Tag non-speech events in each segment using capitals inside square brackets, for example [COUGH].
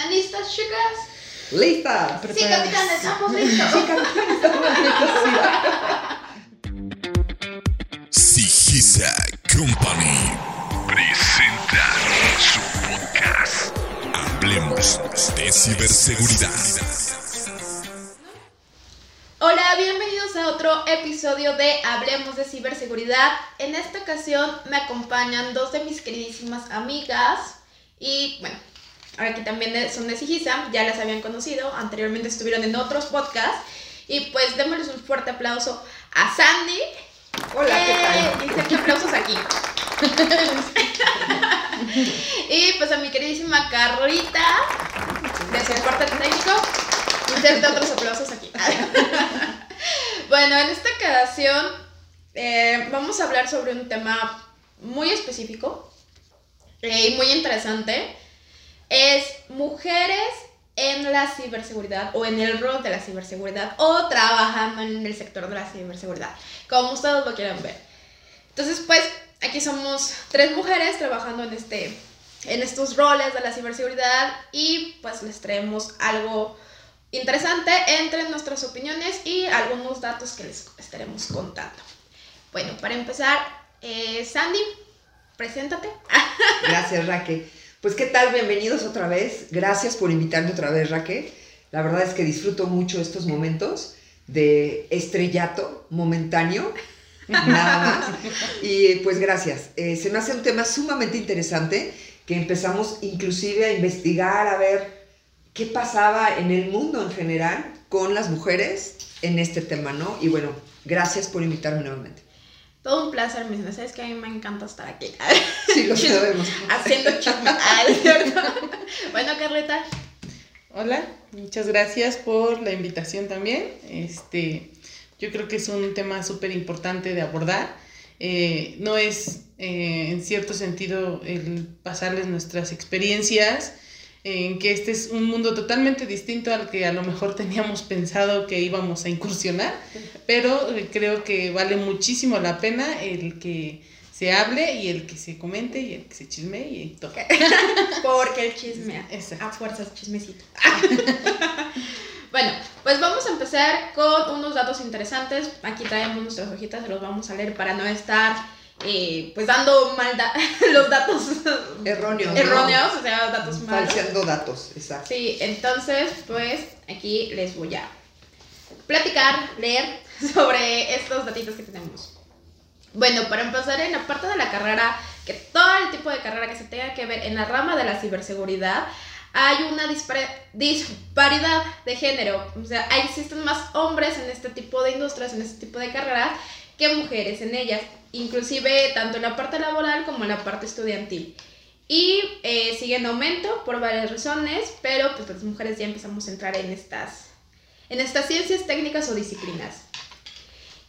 ¿Están listas, chicas? ¡Listas! Sí, capitán, estamos listos. Sí, capitán, estamos listos. Sigisa Company presenta su podcast. Hablemos de ciberseguridad. Hola, bienvenidos a otro episodio de Hablemos de Ciberseguridad. En esta ocasión me acompañan dos de mis queridísimas amigas y bueno, ahora que también de- son de Sigisa, ya las habían conocido, anteriormente estuvieron en otros podcasts y pues démosles un fuerte aplauso a Sandy. Hola, ¿qué Eh, tal? Que aplausos aquí. [LAUGHS] y pues a mi queridísima Carlita de soporte técnico. Otros aplausos aquí. [LAUGHS] bueno, en esta ocasión eh, vamos a hablar sobre un tema muy específico eh, y muy interesante. Es mujeres en la ciberseguridad o en el rol de la ciberseguridad o trabajando en el sector de la ciberseguridad, como ustedes lo quieran ver. Entonces, pues, aquí somos tres mujeres trabajando en este en estos roles de la ciberseguridad y pues les traemos algo interesante entre nuestras opiniones y algunos datos que les estaremos contando. Bueno, para empezar, eh, Sandy, preséntate. Gracias, Raque. Pues, ¿qué tal? Bienvenidos otra vez. Gracias por invitarme otra vez, Raque. La verdad es que disfruto mucho estos momentos de estrellato momentáneo. [LAUGHS] Nada más. Y pues gracias. Eh, se me hace un tema sumamente interesante que empezamos inclusive a investigar, a ver qué pasaba en el mundo en general con las mujeres en este tema, ¿no? Y bueno, gracias por invitarme nuevamente. Todo un placer, mis niñas. Sabes que a mí me encanta estar aquí. [LAUGHS] Sí, lo [LAUGHS] sabemos. Haciendo chisme. [LAUGHS] Bueno, Carlita. Hola, muchas gracias por la invitación también. Este, yo creo que es un tema súper importante de abordar. Eh, no es, eh, en cierto sentido, el pasarles nuestras experiencias, en que este es un mundo totalmente distinto al que a lo mejor teníamos pensado que íbamos a incursionar, pero eh, creo que vale muchísimo la pena el que se hable y el que se comente y el que se chisme y todo. [LAUGHS] Porque el chisme. Exacto. A fuerzas, chismecito. [LAUGHS] bueno, pues vamos a empezar con unos datos interesantes. Aquí traemos nuestras hojitas, se los vamos a leer para no estar eh, pues dando mal da- [LAUGHS] los datos Erróneos. ¿no? erróneos, o sea, datos malos. Falseando datos, exacto. Sí, entonces, pues aquí les voy a platicar, leer [LAUGHS] sobre estos datitos que tenemos. Bueno, para empezar en la parte de la carrera, que todo el tipo de carrera que se tenga que ver en la rama de la ciberseguridad, hay una disparidad de género. O sea, existen más hombres en este tipo de industrias, en este tipo de carreras, que mujeres en ellas. Inclusive tanto en la parte laboral como en la parte estudiantil. Y eh, sigue en aumento por varias razones, pero pues las mujeres ya empezamos a entrar en estas, en estas ciencias técnicas o disciplinas.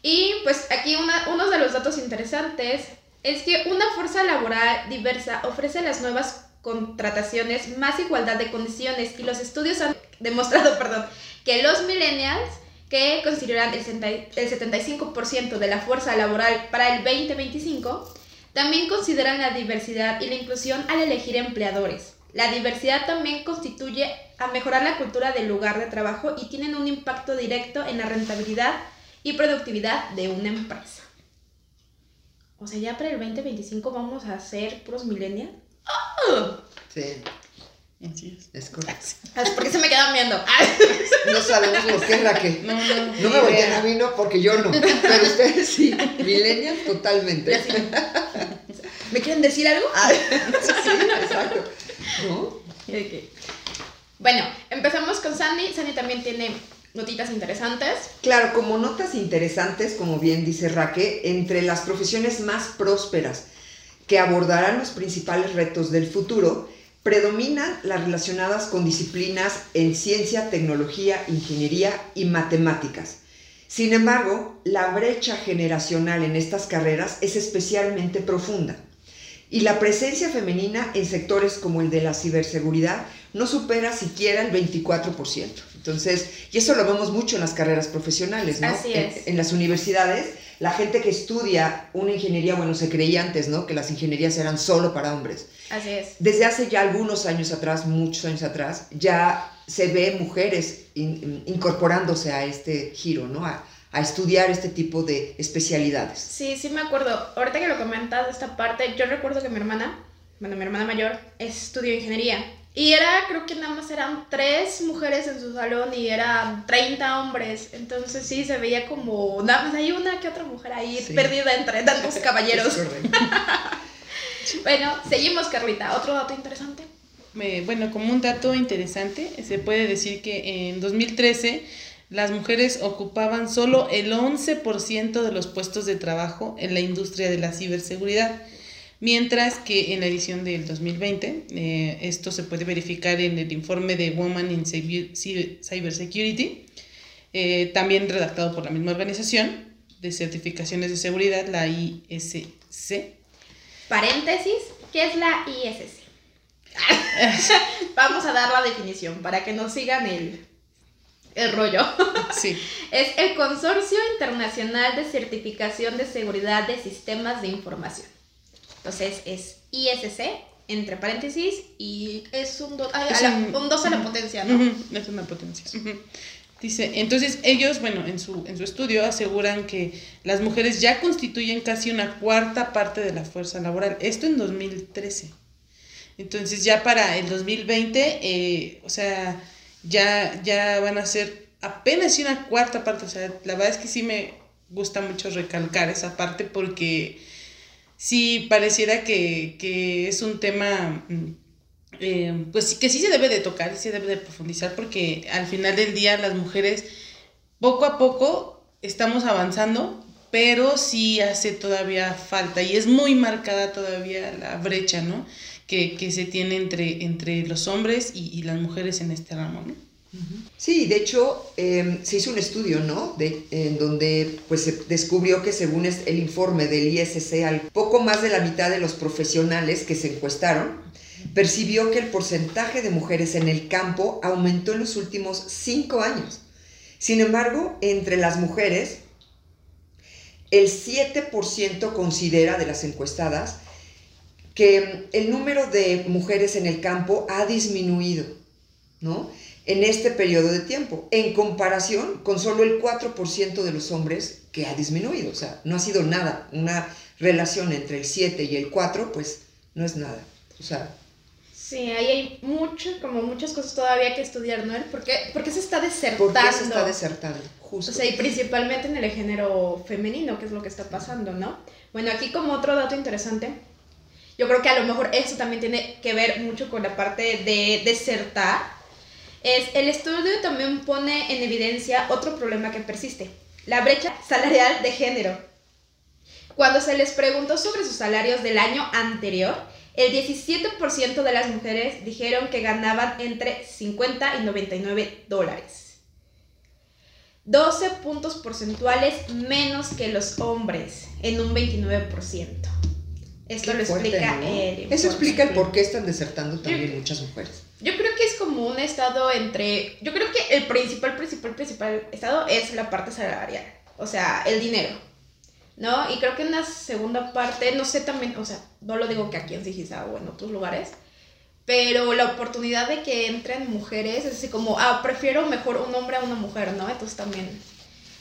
Y pues aquí una- uno de los datos interesantes es que una fuerza laboral diversa ofrece las nuevas contrataciones más igualdad de condiciones y los estudios han demostrado, [LAUGHS] perdón, que los millennials que consideran el 60 el 75% de la fuerza laboral para el 2025 también consideran la diversidad y la inclusión al elegir empleadores. La diversidad también constituye a mejorar la cultura del lugar de trabajo y tienen un impacto directo en la rentabilidad y productividad de una empresa. O sea, ya para el 2025 vamos a ser puros millennials. Sí, Así es. es correcto. [LAUGHS] ¿Por qué se me quedan viendo? No sabemos por qué, Raquel. [LAUGHS] No, no, No ni me volteen idea. a mí, no, porque yo no. Pero ustedes sí. Millennials totalmente. Sí. ¿Me quieren decir algo? Ah, [LAUGHS] sí, exacto. ¿No? Y de que- Bueno, empezamos con Sandy. Sandy también tiene notitas interesantes. Claro, como notas interesantes, como bien dice Raque, entre las profesiones más prósperas que abordarán los principales retos del futuro, predominan las relacionadas con disciplinas en ciencia, tecnología, ingeniería y matemáticas. Sin embargo, la brecha generacional en estas carreras es especialmente profunda y la presencia femenina en sectores como el de la ciberseguridad no supera siquiera el 24%. Entonces, y eso lo vemos mucho en las carreras profesionales, ¿no? Así En- es. En, las universidades, la gente que estudia una ingeniería, bueno, se creía antes, ¿no? Que las ingenierías eran solo para hombres. Así es. Desde hace ya algunos años atrás, muchos años atrás, ya se ve mujeres in- incorporándose a este giro, ¿no? A, a estudiar este tipo de especialidades. Sí, sí me acuerdo. Ahorita que lo comentas esta parte, yo recuerdo que mi hermana, bueno, mi hermana mayor, estudió ingeniería. Y era, creo que nada más eran tres mujeres en su salón y eran 30 hombres. Entonces sí, se veía como, nada más hay una que otra mujer ahí Sí. perdida entre tantos [LAUGHS] caballeros. [LAUGHS] Bueno, seguimos, Carlita. Otro dato interesante. Bueno, como un dato interesante, se puede decir que en 2013 las mujeres ocupaban solo el 11% de los puestos de trabajo en la industria de la ciberseguridad, mientras que en la edición del 2020, eh, esto se puede verificar en el informe de Women in Cyber- Cyber- Cybersecurity, eh, también redactado por la misma organización de certificaciones de seguridad, la ISC. Paréntesis, ¿qué es la ISS? [LAUGHS] [LAUGHS] Vamos a dar la definición para que nos sigan el, el rollo. Sí. [LAUGHS] Es el Consorcio Internacional de Certificación de Seguridad de Sistemas de Información. Entonces es ISC, entre paréntesis, y es un 2 Es a, la- un dos a la potencia, ¿no? Es una potencia. Dice, entonces ellos, bueno, en su, en su estudio aseguran que las mujeres ya constituyen casi una cuarta parte de la fuerza laboral. Esto en 2013. Entonces ya para el 2020, eh, o sea, ya, ya van a ser apenas una cuarta parte. O sea, la verdad es que sí me gusta mucho recalcar esa parte porque sí pareciera que, que es un tema... mm, eh, pues que sí se debe de tocar, se debe de profundizar porque al final del día las mujeres poco a poco estamos avanzando, pero sí hace todavía falta y es muy marcada todavía la brecha, ¿no? Que, que se tiene entre, entre los hombres y, y las mujeres en este ramo, ¿no? Sí, de hecho, eh, se hizo un estudio, ¿no? De, en donde pues, se descubrió que según el informe del ISC, al poco más de la mitad de los profesionales que se encuestaron percibió que el porcentaje de mujeres en el campo aumentó en los últimos cinco años. Sin embargo, entre las mujeres, el 7% considera de las encuestadas que el número de mujeres en el campo ha disminuido, ¿no? En este periodo de tiempo, en comparación con solo el 4% de los hombres que ha disminuido. O sea, no ha sido nada. Una relación entre el 7 y el 4, pues no es nada. O sea, Sí, ahí hay mucho, como muchas cosas todavía que estudiar, ¿no? ¿Por qué, por qué se está desertando? ¿por qué se está desertando? Justo. O sea, y principalmente en el género femenino, que es lo que está pasando, ¿no? Bueno, aquí como otro dato interesante, yo creo que a lo mejor eso también tiene que ver mucho con la parte de desertar, es el estudio también pone en evidencia otro problema que persiste, la brecha salarial de género. Cuando se les preguntó sobre sus salarios del año anterior, el 17% de las mujeres dijeron que ganaban entre 50 y 99 dólares. 12 puntos porcentuales menos que los hombres, en un 29%. Esto Qué lo fuerte, explica ¿no? el Eso explica el por qué están desertando también muchas mujeres. Yo creo que es como un estado entre. Yo creo que el principal, principal, principal estado es la parte salarial. O sea, el dinero. ¿No? Y creo que en la segunda parte, no sé también, o sea, no lo digo que aquí en Sigisa o en otros lugares, pero la oportunidad de que entren mujeres es así como, ah, prefiero mejor un hombre a una mujer, ¿no? Entonces también.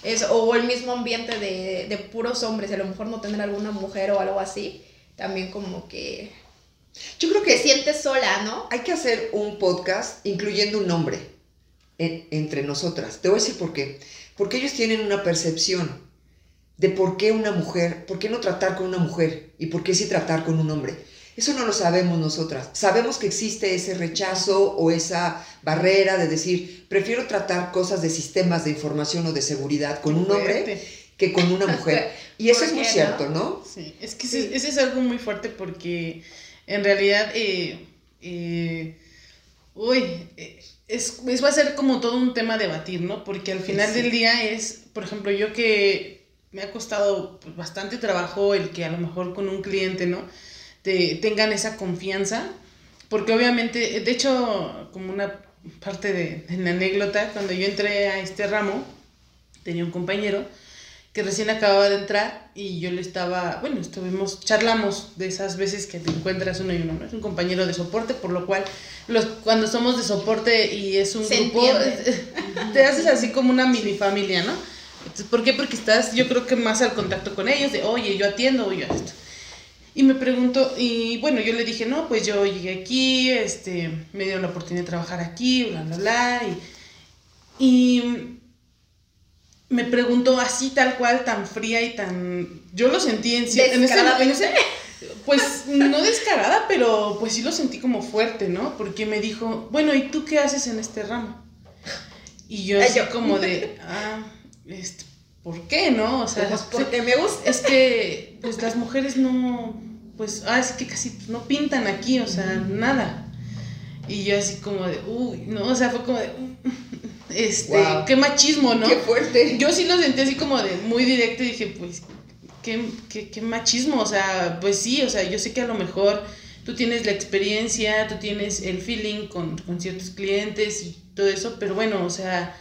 Es, o el mismo ambiente de, de puros hombres, a lo mejor no tener alguna mujer o algo así, también como que Yo creo te que sientes sola, ¿no? hay que hacer un podcast incluyendo un hombre en- entre nosotras. Te voy a decir por qué. Porque ellos tienen una percepción de por qué una mujer, por qué no tratar con una mujer y por qué sí tratar con un hombre. Eso no lo sabemos nosotras. Sabemos que existe ese rechazo o esa barrera de decir, prefiero tratar cosas de sistemas de información o de seguridad con un hombre. Que con una [LAUGHS] mujer. Y eso ¿Por es muy no? cierto, ¿no? Sí, es que Sí. ese, es algo muy fuerte porque en realidad, eh, eh, uy, eh, es, es- va a ser como todo un tema a debatir, ¿no? Porque al final Sí. del día es, por ejemplo, yo que me ha costado pues, bastante trabajo el que a lo mejor con un cliente, ¿no? Te, tengan esa confianza, porque obviamente, de hecho, como una parte de, de la anécdota, cuando yo entré a este ramo, tenía un compañero que recién acababa de entrar y yo le estaba, bueno, estuvimos, charlamos de esas veces que te encuentras uno y uno, ¿no? Es un compañero de soporte, por lo cual los, cuando somos de soporte y es un Se grupo, entiende. [LAUGHS] te haces así como una mini familia, ¿no? Entonces, ¿Por qué? Porque estás, yo creo que más al contacto con ellos, de, oye, yo atiendo, oye, esto. Y me preguntó, y bueno, yo le dije, no, pues yo llegué aquí, este, me dieron la oportunidad de trabajar aquí, bla, bla, bla, y, y me preguntó así, tal cual, tan fría y tan... Yo lo sentí en, en ese, en ese- Pues no descarada, pero pues sí lo sentí como fuerte, ¿no? Porque me dijo, bueno, ¿y tú qué haces en este ramo? Y yo así yo. como de, ah, este, ¿por qué, no? O sea, Pues porque me gusta. es que pues las mujeres no pues ah, es que casi no pintan aquí o sea nada y yo así como de uy no o sea fue como de este Wow. qué machismo no Qué fuerte. yo sí lo sentí así como de muy directo y dije pues qué, qué, qué machismo o sea pues sí o sea yo sé que a lo mejor tú tienes la experiencia tú tienes el feeling con, con ciertos clientes y todo eso pero bueno o sea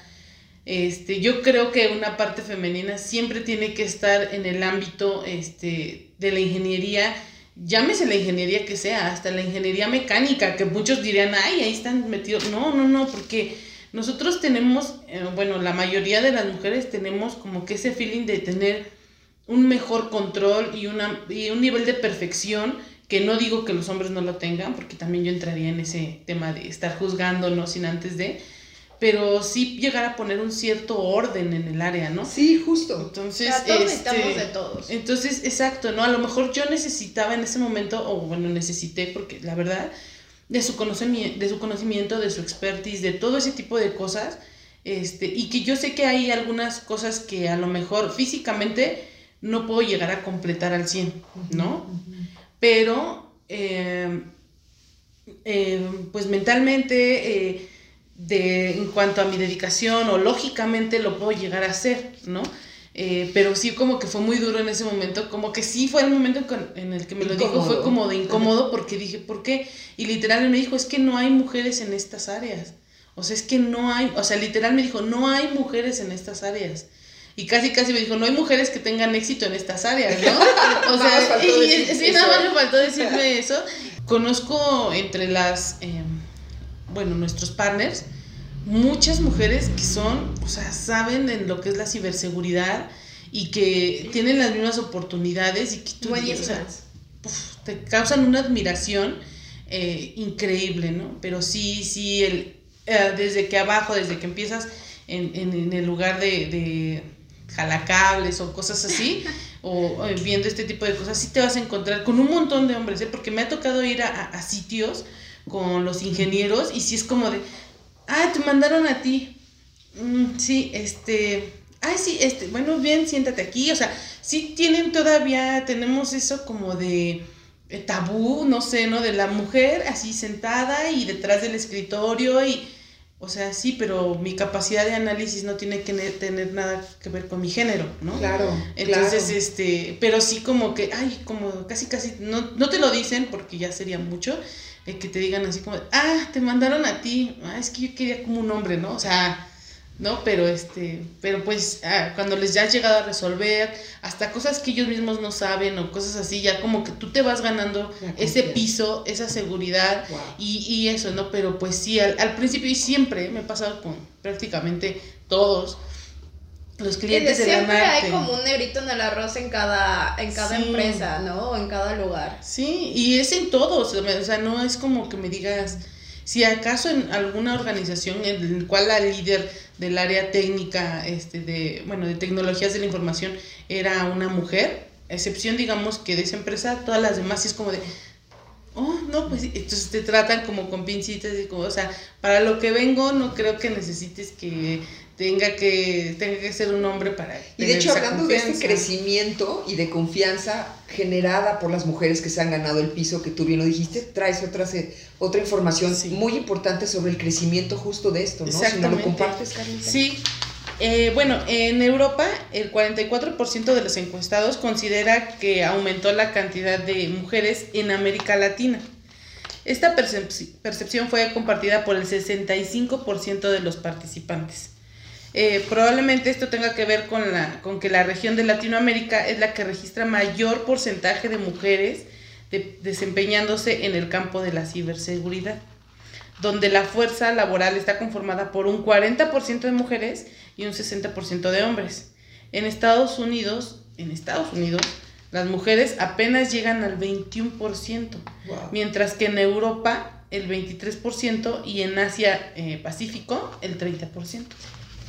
este, yo creo que una parte femenina siempre tiene que estar en el ámbito este, de la ingeniería, llámese la ingeniería que sea, hasta la ingeniería mecánica, que muchos dirían, ay, ahí están metidos. No, no, no, porque nosotros tenemos, eh, bueno, la mayoría de las mujeres tenemos como que ese feeling de tener un mejor control y, una, y un nivel de perfección que no digo que los hombres no lo tengan, porque también yo entraría en ese tema de estar juzgándonos sin antes de, pero sí llegar a poner un cierto orden en el área, ¿no? Sí, justo. Entonces, O sea, todos este, necesitamos de todos. entonces, exacto, ¿no? A lo mejor yo necesitaba en ese momento, o bueno, necesité, porque la verdad, de su conocimiento, de su conocimiento, de su expertise, de todo ese tipo de cosas, este, y que yo sé que hay algunas cosas que a lo mejor físicamente no puedo llegar a completar al 100, ¿no? Pero, eh, eh, pues mentalmente, eh, de, en cuanto a mi dedicación o lógicamente lo puedo llegar a hacer, ¿no? Eh, pero sí como que fue muy duro en ese momento, como que sí fue el momento en el que me lo dijo, fue como de incómodo porque dije, ¿por qué? Y literal me dijo, es que no hay mujeres en estas áreas. O sea, es que no hay, o sea, literal me dijo, no hay mujeres en estas áreas. Y casi, casi me dijo, no hay mujeres que tengan éxito en estas áreas, ¿no? [LAUGHS] O sea, y, sí, nada más me faltó decirme eso. Conozco entre las, eh, bueno, nuestros partners, muchas mujeres que son, o sea, saben en lo que es la ciberseguridad y que tienen las mismas oportunidades y que tú, o sea, uf, te causan una admiración eh, increíble, ¿no? Pero sí, sí, el, eh, desde que abajo, desde que empiezas en, en- en el lugar de, de jalacables o cosas así, [LAUGHS] o eh, viendo este tipo de cosas, sí te vas a encontrar con un montón de hombres, ¿eh? Porque me ha tocado ir a, a- a sitios con los ingenieros y sí es como de, ah, te mandaron a ti. Mm, sí, este, ay, sí, este, bueno, bien, siéntate aquí, o sea, sí tienen todavía, tenemos eso como de eh, tabú, no sé, ¿no? De la mujer así sentada y detrás del escritorio y, o sea, sí, pero mi capacidad de análisis no tiene que ne- tener nada que ver con mi género, ¿no? Claro. Entonces, claro. este, pero sí como que, ay, como casi, casi, no, no te lo dicen porque ya sería mucho, eh, que te digan así como, ah, te mandaron a ti, ah, es que yo quería como un hombre, ¿no? O sea, ¿no? Pero este, pero pues ah, cuando les ya has llegado a resolver, hasta cosas que ellos mismos no saben o cosas así, ya como que tú te vas ganando ese piso, esa seguridad Wow. y, y eso, ¿no? Pero pues sí, al, al principio y siempre me he pasado con prácticamente todos los de clientes de la siempre hay como un negrito en el arroz en cada, en cada Sí. empresa, ¿no? O en cada lugar. Sí, y es en todos, o sea, no es como que me digas, si acaso en alguna organización en la cual la líder del área técnica, este, de, bueno, de tecnologías de la información era una mujer, excepción digamos que de esa empresa, todas las demás es como de, oh, no, pues entonces te tratan como con pincitas y como, o sea, para lo que vengo no creo que necesites que tenga que, tenga que ser un hombre para... Y de hecho, hablando de este crecimiento y de confianza generada por las mujeres que se han ganado el piso, que tú bien lo dijiste, traes otras, eh, otra información Sí. muy importante sobre el crecimiento justo de esto, ¿no? Si no lo compartes, Carlita. Sí, eh, bueno, en Europa el 44% de los encuestados considera que aumentó la cantidad de mujeres en América Latina. Esta percepción fue compartida por el 65% de los participantes. Eh, probablemente esto tenga que ver con, la, con que la región de Latinoamérica es la que registra mayor porcentaje de mujeres desempeñándose en el campo de la ciberseguridad, donde la fuerza laboral está conformada por un 40% de mujeres y un 60% de hombres. En Estados Unidos, en Estados Unidos, las mujeres apenas llegan al 21%, mientras que en Europa el 23% y en Asia eh, Pacífico el 30%.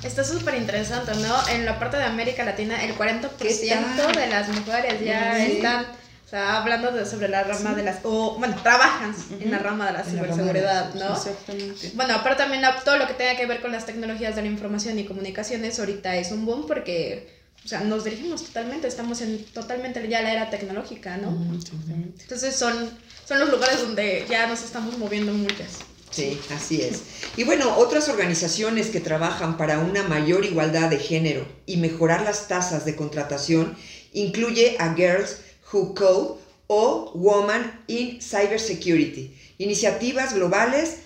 Está súper interesante, ¿no? En la parte de América Latina, el 40% de las mujeres ya están, o sea, hablando de, sobre la rama de las, o, bueno, trabajan en la rama de la ciberseguridad, ¿no? Exactamente. Bueno, aparte también todo lo que tenga que ver con las tecnologías de la información y comunicaciones ahorita es un boom porque, o sea, nos dirigimos totalmente, estamos en totalmente ya la era tecnológica, ¿no? Exactamente. Entonces son, son los lugares donde ya nos estamos moviendo muchas. Sí, así es. Y bueno, otras organizaciones que trabajan para una mayor igualdad de género y mejorar las tasas de contratación incluye a Girls Who Code o Women in Cybersecurity, iniciativas globales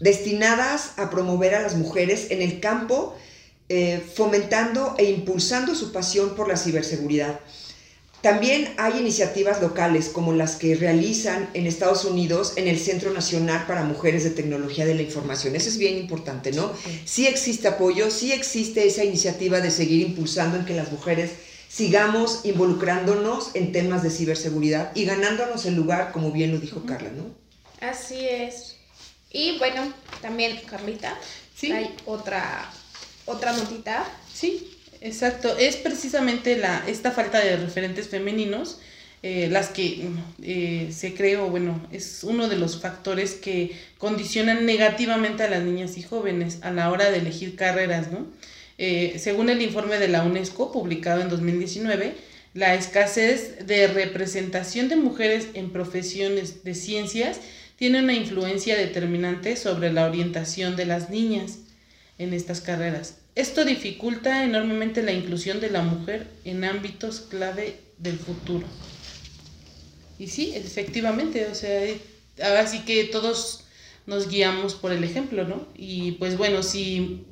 destinadas a promover a las mujeres en el campo, eh, fomentando e impulsando su pasión por la ciberseguridad. También hay iniciativas locales como las que realizan en Estados Unidos en el Centro Nacional para Mujeres de Tecnología de la Información. Eso es bien importante, ¿no? Sí, existe apoyo, sí existe esa iniciativa de seguir impulsando en que las mujeres sigamos involucrándonos en temas de ciberseguridad y ganándonos el lugar, como bien lo dijo Carla, ¿no? Así es. Y bueno, también Carlita, ¿Sí? hay otra, otra notita. Sí, Exacto, es precisamente la, esta falta de referentes femeninos eh, las que eh, se cree, o bueno, es uno de los factores que condicionan negativamente a las niñas y jóvenes a la hora de elegir carreras, ¿no? Eh, según el informe de la UNESCO publicado en 2019, la escasez de representación de mujeres en profesiones de ciencias tiene una influencia determinante sobre la orientación de las niñas en estas carreras. Esto dificulta enormemente la inclusión de la mujer en ámbitos clave del futuro. Y sí, efectivamente, o sea, ahora sí que todos nos guiamos por el ejemplo, ¿no? Y pues bueno, si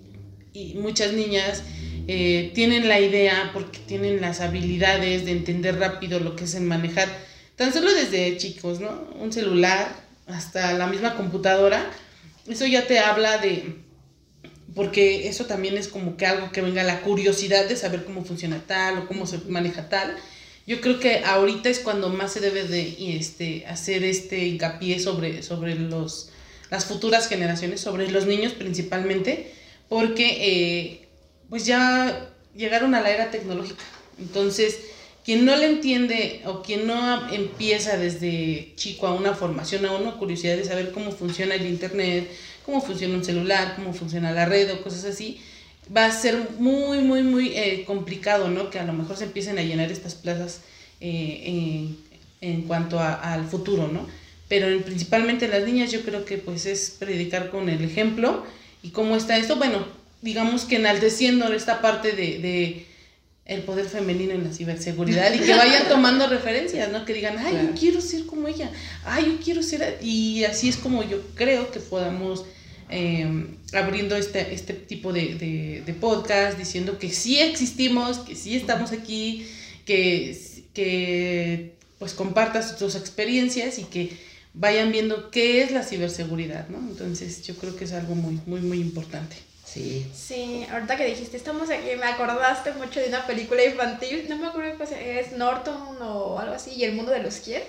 muchas niñas eh, tienen la idea porque tienen las habilidades de entender rápido lo que es en manejar, tan solo desde chicos, ¿no? Un celular hasta la misma computadora, eso ya te habla de porque eso también es como que algo que venga la curiosidad de saber cómo funciona tal o cómo se maneja tal. Yo creo que ahorita es cuando más se debe de este, hacer este hincapié sobre, sobre los, las futuras generaciones, sobre los niños principalmente, porque eh, pues ya llegaron a la era tecnológica. Entonces, quien no le entiende o quien no empieza desde chico a una formación, a una curiosidad de saber cómo funciona el Internet, cómo funciona un celular, cómo funciona la red o cosas así, va a ser muy, muy, muy eh, complicado, ¿no? Que a lo mejor se empiecen a llenar estas plazas eh, en, cuanto al futuro, ¿no? Pero principalmente las niñas yo creo que pues es predicar con el ejemplo y cómo está esto, bueno, digamos que enalteciendo esta parte de, el poder femenino en la ciberseguridad y que vayan tomando referencias, ¿no? Que digan, ay, yo quiero ser como ella, ay, yo quiero ser... Y así es como yo creo que podamos Em, abriendo este, este tipo de, de, podcast, diciendo que sí existimos, que sí estamos aquí, que, que pues compartas tus experiencias y que vayan viendo qué es la ciberseguridad, ¿no? Entonces yo creo que es algo muy, muy, muy importante. Sí. Sí, ahorita que dijiste, estamos aquí, me acordaste mucho de una película infantil, no me acuerdo qué es, Norton o algo así, y el mundo de los quién,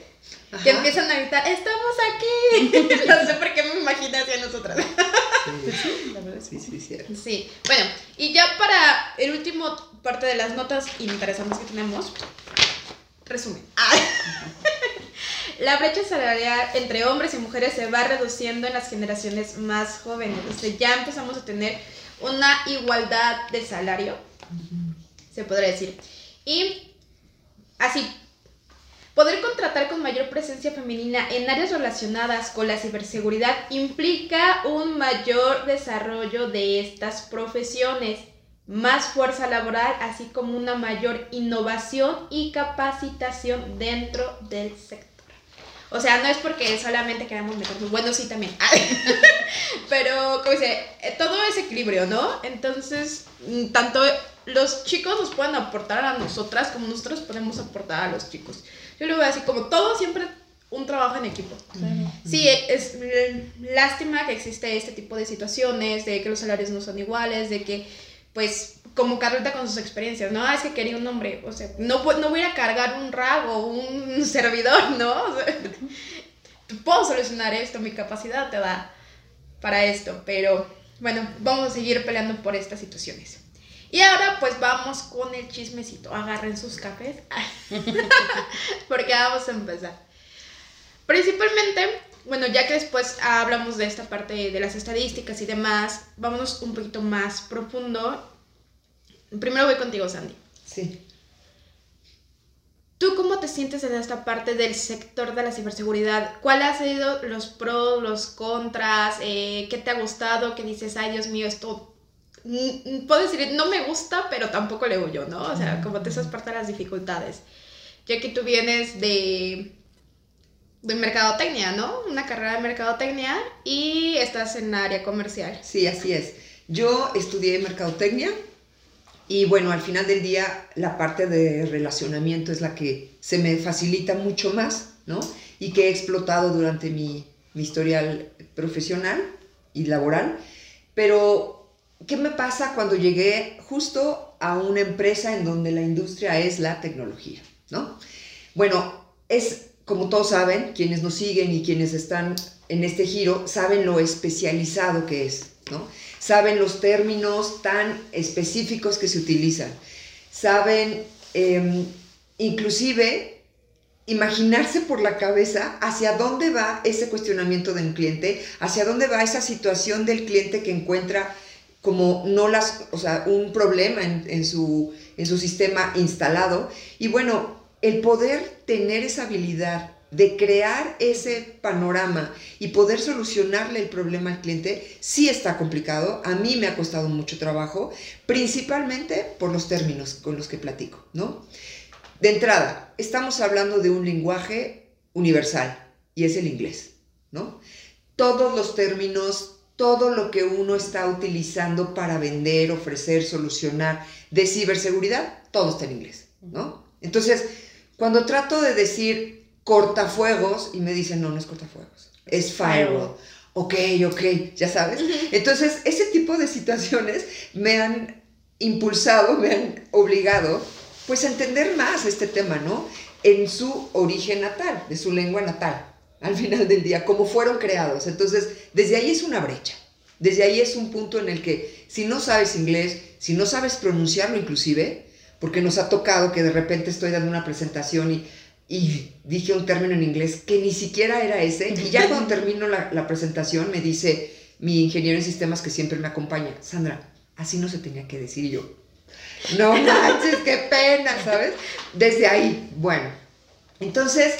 que empiezan a gritar, estamos aquí. [LAUGHS] [LAUGHS] no sé por qué me imaginé hacia nosotras. sí, la verdad, sí, sí, cierto. Sí, bueno, y ya para el último parte de las notas interesantes que tenemos, resumen. [LAUGHS] La brecha salarial entre hombres y mujeres se va reduciendo en las generaciones más jóvenes. Ya empezamos a tener una igualdad de salario, se podría decir. Y así, poder contratar con mayor presencia femenina en áreas relacionadas con la ciberseguridad implica un mayor desarrollo de estas profesiones, más fuerza laboral, así como una mayor innovación y capacitación dentro del sector. O sea, no es porque solamente queremos meternos, bueno, sí también. [LAUGHS] Pero, como dice, eh, todo es equilibrio, ¿no? Entonces, mm, tanto los chicos nos pueden aportar a nosotras como nosotros podemos aportar a los chicos. Yo le voy a decir, como todo siempre un trabajo en equipo. Sí, es lástima que existe este tipo de situaciones, de que los salarios no son iguales, de que, pues, como Carlita con sus experiencias, ¿no? Ah, es que quería un hombre, o sea, no, no voy a cargar un rago, un [LAUGHS] servidor, ¿no? [LAUGHS] puedo solucionar esto, mi capacidad te da para esto, pero bueno, vamos a seguir peleando por estas situaciones. Y ahora pues vamos con el chismecito. Agarren sus cafés. [LAUGHS] Porque vamos a empezar. Principalmente, bueno, ya que después hablamos de esta parte de las estadísticas y demás, vámonos un poquito más profundo. Primero voy contigo, Sandy. Sí. ¿Tú cómo te sientes en esta parte del sector de la ciberseguridad? ¿Cuáles han sido los pros, los contras? Eh, ¿Qué te ha gustado? ¿Qué dices, ay Dios mío, esto... Puedo decir, no me gusta, pero tampoco le yo, ¿no? O sea, como te esas parte de las dificultades. Ya que tú vienes de de mercadotecnia, ¿no? Una carrera de mercadotecnia y estás en área comercial. Sí, así es. Yo estudié mercadotecnia y bueno, al final del día la parte de relacionamiento es la que se me facilita mucho más, ¿no? Y que he explotado durante mi, mi historial profesional y laboral. Pero, ¿qué me pasa cuando llegué justo a una empresa en donde la industria es la tecnología, ¿no? Bueno, es como todos saben, quienes nos siguen y quienes están en este giro, saben lo especializado que es, ¿no? Saben los términos tan específicos que se utilizan. Saben, em, inclusive, imaginarse por la cabeza hacia dónde va ese cuestionamiento de un cliente, hacia dónde va esa situación del cliente que encuentra como no las, o sea, un problema en, su, en su sistema instalado. Y bueno, el poder tener esa habilidad de crear ese panorama y poder solucionarle el problema al cliente, sí está complicado. A mí me ha costado mucho trabajo, principalmente por los términos con los que platico, ¿no? De entrada, estamos hablando de un lenguaje universal y es el inglés, ¿no? Todos los términos, todo lo que uno está utilizando para vender, ofrecer, solucionar de ciberseguridad, todo está en inglés, ¿no? Entonces, cuando trato de decir cortafuegos y me dicen, no, no es cortafuegos, es firewall. Ok, ok, ya sabes. Entonces, ese tipo de situaciones me han impulsado, me han obligado, pues a entender más este tema, ¿no? En su origen natal, de su lengua natal, al final del día, cómo fueron creados. Entonces, desde ahí es una brecha. Desde ahí es un punto en el que si no sabes inglés, si no sabes pronunciarlo inclusive, porque nos ha tocado que de repente estoy dando una presentación y, y dije un término en inglés que ni siquiera era ese, y ya cuando termino la, la presentación me dice mi ingeniero en sistemas que siempre me acompaña, Sandra, así no se tenía que decir yo. No manches, qué pena, ¿sabes? Desde ahí, bueno. Entonces,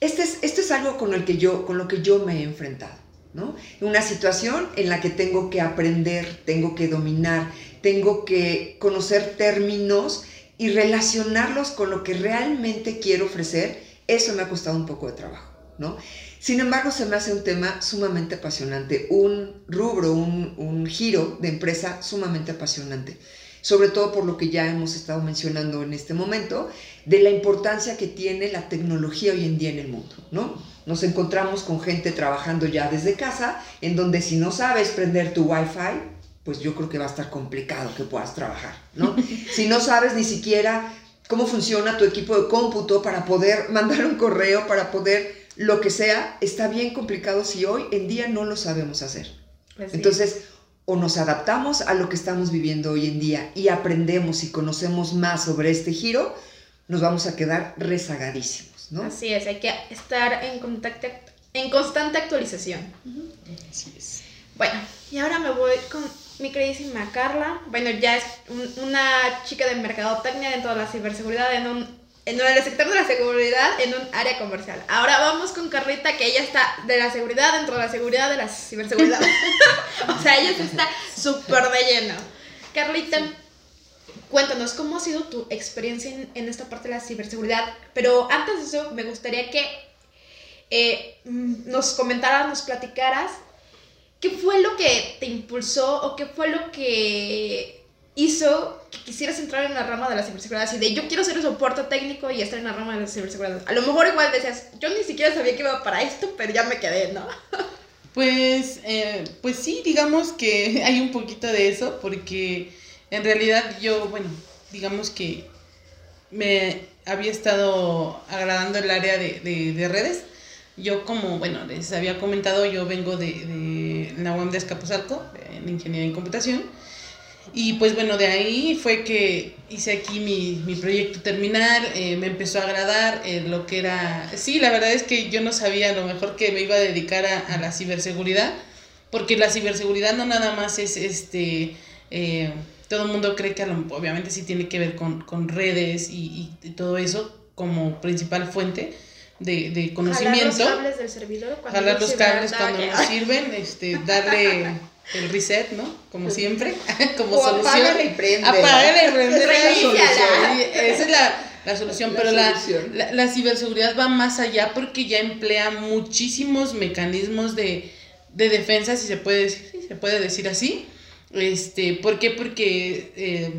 este es, esto es algo con, el que yo, con lo que yo me he enfrentado, ¿no? Una situación en la que tengo que aprender, tengo que dominar, tengo que conocer términos y relacionarlos con lo que realmente quiero ofrecer, eso me ha costado un poco de trabajo, ¿no? Sin embargo, se me hace un tema sumamente apasionante, un rubro, un, giro de empresa sumamente apasionante, sobre todo por lo que ya hemos estado mencionando en este momento, de la importancia que tiene la tecnología hoy en día en el mundo, ¿no? Nos encontramos con gente trabajando ya desde casa, en donde si no sabes prender tu Wi-Fi, pues yo creo que va a estar complicado que puedas trabajar, ¿no? [LAUGHS] si no sabes ni siquiera cómo funciona tu equipo de cómputo para poder [LAUGHS] mandar un correo, para poder lo que sea, está bien complicado si hoy en día no lo sabemos hacer. Pues Entonces, o nos adaptamos a lo que estamos viviendo hoy en día y aprendemos y conocemos más sobre este giro, nos vamos a quedar rezagadísimos, ¿no? Así es, hay que estar en, contacto, en constante actualización. Así es. Bueno, y ahora me voy con mi queridísima Carla. Bueno, ya es una chica de mercadotecnia dentro de la ciberseguridad en un en el sector de la seguridad en un área comercial. Ahora vamos con Carlita, que ella está de la seguridad dentro de la seguridad de la ciberseguridad. [LAUGHS] [LAUGHS] o sea, ella está súper de lleno. Carlita, cuéntanos cómo ha sido tu experiencia en, en, esta parte de la ciberseguridad. Pero antes de eso, me gustaría que eh, mm, nos comentaras, nos platicaras qué fue lo que te impulsó o qué fue lo que hizo que quisieras entrar en la rama de la ciberseguridad. Así de yo quiero ser un soporte técnico y estar en la rama de la ciberseguridad. A lo mejor igual decías, yo ni siquiera sabía que iba para esto, pero ya me quedé, ¿no? [LAUGHS] Pues, eh, pues sí, digamos que [LAUGHS] hay un poquito de eso, porque en realidad yo, bueno, digamos que me había estado agradando el área de, de, de redes. Yo como, bueno, les había comentado, yo vengo de la UAM de Escapuzalco, en Ingeniería en Computación. Y pues bueno, de ahí fue que hice aquí mi, mi proyecto terminal, eh, me empezó a agradar eh, lo que era... Sí, la verdad es que yo no sabía a lo mejor que me iba a dedicar a, a la ciberseguridad, porque la ciberseguridad no nada más es este... Eh, todo el mundo cree que obviamente sí tiene que ver con, con redes y, y, todo eso como principal fuente de, de conocimiento. Jalar los cables del servidor cuando Jalar no los sirve cables cuando no [LAUGHS] sirven, este, darle el reset, ¿no? Como siempre, [LAUGHS] como O solución. apágala y prende. Apágala y prende. [LAUGHS] Esa es la, la solución, La pero la, solución. la, la ciberseguridad va más allá porque ya emplea muchísimos mecanismos de, de defensa, si se puede decir, si se puede decir así. Este, ¿Por qué? Porque eh,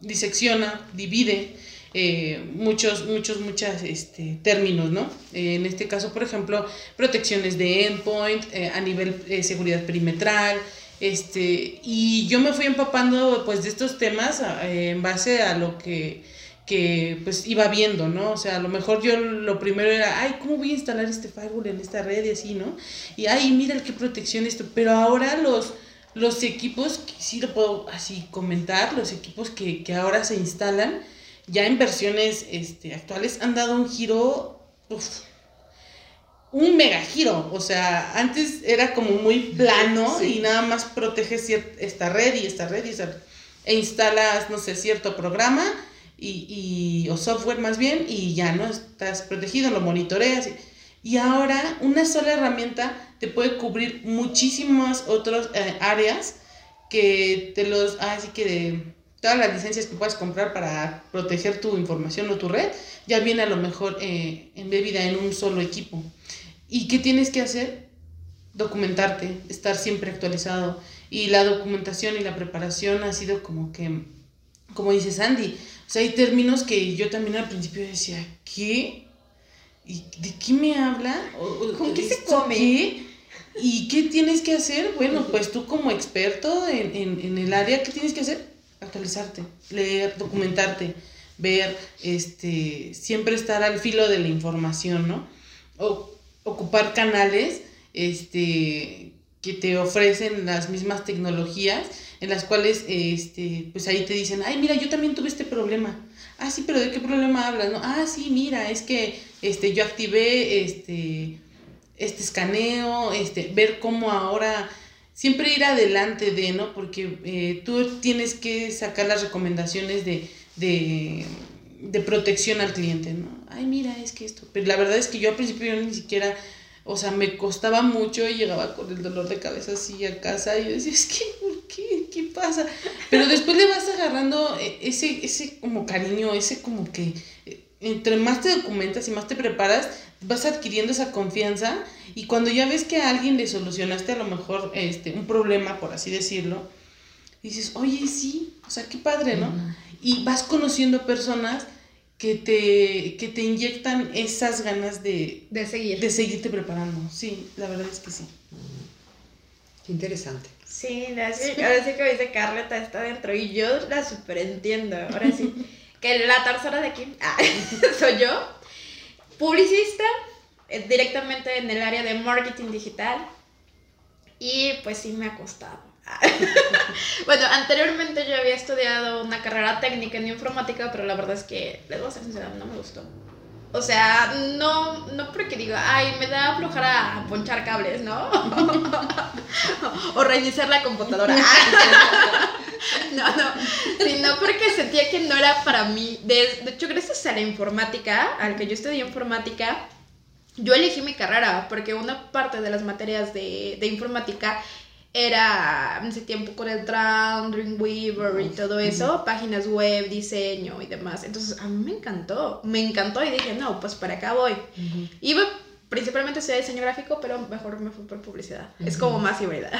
disecciona, divide eh, muchos, muchos, muchos este, términos, ¿no? Eh, en este caso, por ejemplo, protecciones de endpoint, eh, a nivel eh, seguridad perimetral, este, y yo me fui empapando pues de estos temas en base a lo que, que pues iba viendo, ¿no? O sea, a lo mejor yo lo primero era, ay, ¿cómo voy a instalar este firewall en esta red y así, ¿no? Y ay, mira qué protección esto, pero ahora los, los equipos, sí lo puedo así comentar, los equipos que, que ahora se instalan, ya en versiones este, actuales han dado un giro, uf, un mega giro. O sea, antes era como muy plano Sí. y nada más proteges esta red y esta red y esta e instalas, no sé, cierto programa y, y- o software más bien y ya no estás protegido, lo monitoreas. Y, y ahora una sola herramienta te puede cubrir muchísimas otras eh, áreas que te los, así que de todas las licencias que puedas comprar para proteger tu información o tu red, ya viene a lo mejor eh, embebida en un solo equipo. ¿Y qué tienes que hacer? Documentarte, estar siempre actualizado. Y la documentación y la preparación ha sido como que, como dice Sandy, o sea, hay términos que yo también al principio decía, ¿qué? ¿Y de qué me habla? O- ¿Con qué se ¿esto come? qué? ¿Y qué tienes que hacer? Bueno, pues tú como experto en, en, en el área, ¿qué tienes que hacer? Actualizarte, leer, documentarte, ver, este, siempre estar al filo de la información, ¿no? O, ocupar canales, este, que te ofrecen las mismas tecnologías, en las cuales, este, pues ahí te dicen, ay, mira, yo también tuve este problema. Ah, sí, pero ¿de qué problema hablas? No, ah, sí, mira, es que, este, yo activé, este, este escaneo, este, ver cómo ahora siempre ir adelante de, ¿no? Porque eh, tú tienes que sacar las recomendaciones de, de, de protección al cliente, ¿no? Ay, mira, es que esto. Pero la verdad es que yo al principio yo ni siquiera, o sea, me costaba mucho y llegaba con el dolor de cabeza así a casa y yo decía, es que, ¿por qué? ¿Qué pasa? Pero después le vas agarrando eh, ese, ese como cariño, ese como que eh, entre más te documentas y más te preparas, vas adquiriendo esa confianza y cuando ya ves que a alguien le solucionaste a lo mejor este, un problema, por así decirlo, dices, oye, sí, o sea, qué padre, ¿no? Y vas conociendo personas que te, que te inyectan esas ganas de, De seguir. de seguirte preparando. Sí, la verdad es que sí. Qué interesante. Sí, ahora sí que dice Carleta está dentro y yo la super entiendo. Ahora sí, [LAUGHS] que la tercera de aquí ah, [LAUGHS] soy yo, publicista, eh, directamente en el área de marketing digital y pues sí me ha costado. [LAUGHS] bueno, anteriormente yo había estudiado una carrera técnica en informática, pero la verdad es que, les voy a ser sincera, no me gustó. O sea, no, no porque diga, ay, me da flojera ponchar cables, ¿no? [LAUGHS] o reiniciar la computadora. no, no, sino porque sentía que no era para mí. De, de hecho, gracias a la informática, al que yo estudié informática, yo elegí mi carrera porque una parte de las materias de, de informática era en ese tiempo con el Tran, Dreamweaver y todo eso, páginas web, diseño y demás. Entonces a mí me encantó, me encantó y dije, no, pues para acá voy. Iba principalmente estudié diseño gráfico, pero mejor me fui por publicidad. Es como más híbrida.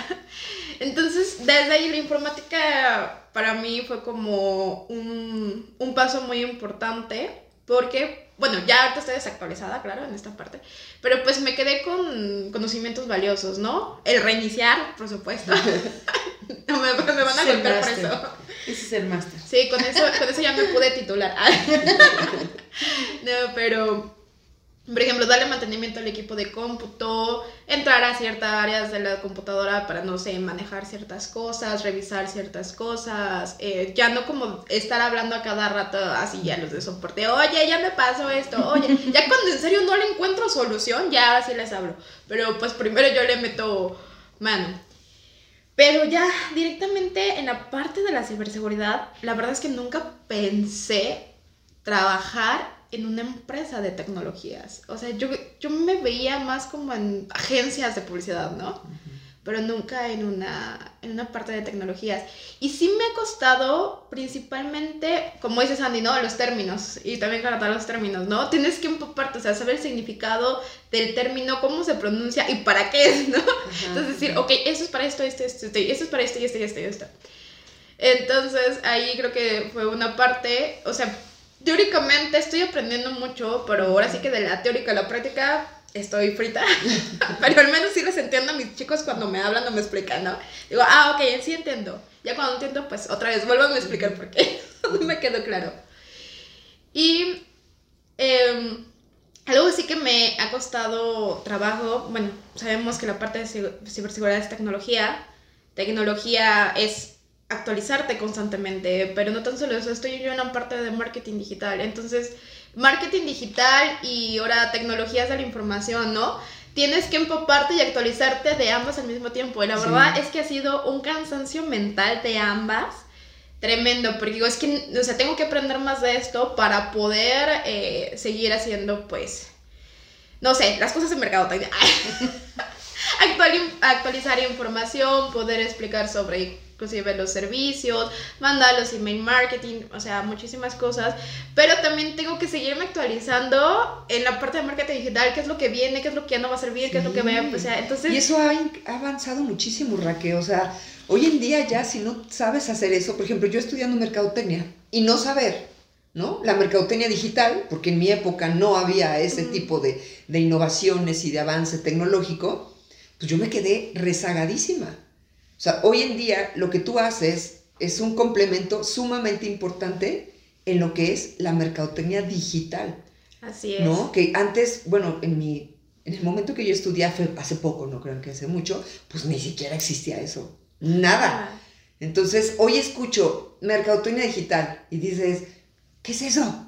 [LAUGHS] Entonces, desde ahí la informática para mí fue como un, un paso muy importante porque, bueno, ya ahorita estoy desactualizada, claro, en esta parte, pero pues me quedé con conocimientos valiosos, ¿no? El reiniciar, por supuesto. [LAUGHS] me, me, van a golpear por eso. Ese es el máster. Sí, con eso, con eso ya me pude titular. [LAUGHS] no, pero por ejemplo, darle mantenimiento al equipo de cómputo, entrar a ciertas áreas de la computadora para, no sé, manejar ciertas cosas, revisar ciertas cosas, eh, ya no como estar hablando a cada rato así ya los de soporte, oye, ya me pasó esto, oye, [LAUGHS] ya cuando en serio no le encuentro solución, ya ahora sí les hablo, pero pues primero yo le meto mano. Pero ya directamente en la parte de la ciberseguridad, la verdad es que nunca pensé trabajar en una empresa de tecnologías. O sea, yo, yo me veía más como en agencias de publicidad, ¿no? Pero nunca en una, en una parte de tecnologías. Y sí me ha costado principalmente, como dice Sandy, ¿no? Los términos. Y también tratar los términos, ¿no? Tienes que empaparte, o sea, saber el significado del término, cómo se pronuncia y para qué es, ¿no? Entonces decir, ok, eso es para esto, esto, esto, esto, eso es para esto y esto y esto y esto. Entonces ahí creo que fue una parte, o sea, teóricamente estoy aprendiendo mucho, pero ahora sí que de la teórica a la práctica estoy frita. [LAUGHS] pero al menos sí les entiendo a mis chicos cuando me hablan o me explican, ¿no? Digo, ah, ok, sí entiendo. Ya cuando entiendo, pues otra vez vuelvo a explicar por qué. [LAUGHS] no me quedó claro. Y eh, algo sí que me ha costado trabajo, bueno, sabemos que la parte de ciberseguridad es tecnología. Tecnología es actualizarte constantemente, pero no tan solo eso, estoy yo en una parte de marketing digital, entonces marketing digital y ahora tecnologías de la información, ¿no? Tienes que empaparte y actualizarte de ambas al mismo tiempo. Y la verdad es que ha sido un cansancio mental de ambas tremendo, porque digo, es que, o sea, tengo que aprender más de esto para poder eh, seguir haciendo, pues, no sé, las cosas en mercadotecnia. [LAUGHS] Actual, actualizar información, poder explicar sobre inclusive los servicios, mandar los email marketing, o sea, muchísimas cosas, pero también tengo que seguirme actualizando en la parte de marketing digital, qué es lo que viene, qué es lo que ya no va a servir, qué es lo que va a, o sea, entonces... Y eso ha, avanzado muchísimo, Raquel, o sea, hoy en día ya si no sabes hacer eso, por ejemplo, yo estudiando mercadotecnia y no saber, ¿no? La mercadotecnia digital, porque en mi época no había ese tipo de, de innovaciones y de avance tecnológico, pues yo me quedé rezagadísima. O sea, hoy en día lo que tú haces es un complemento sumamente importante en lo que es la mercadotecnia digital. Así es. ¿No? Que antes, bueno, en mi en el momento que yo estudié hace poco, no creo que hace mucho, pues ni siquiera existía eso. Nada. Ah. Entonces, hoy escucho mercadotecnia digital y dices, ¿qué es eso?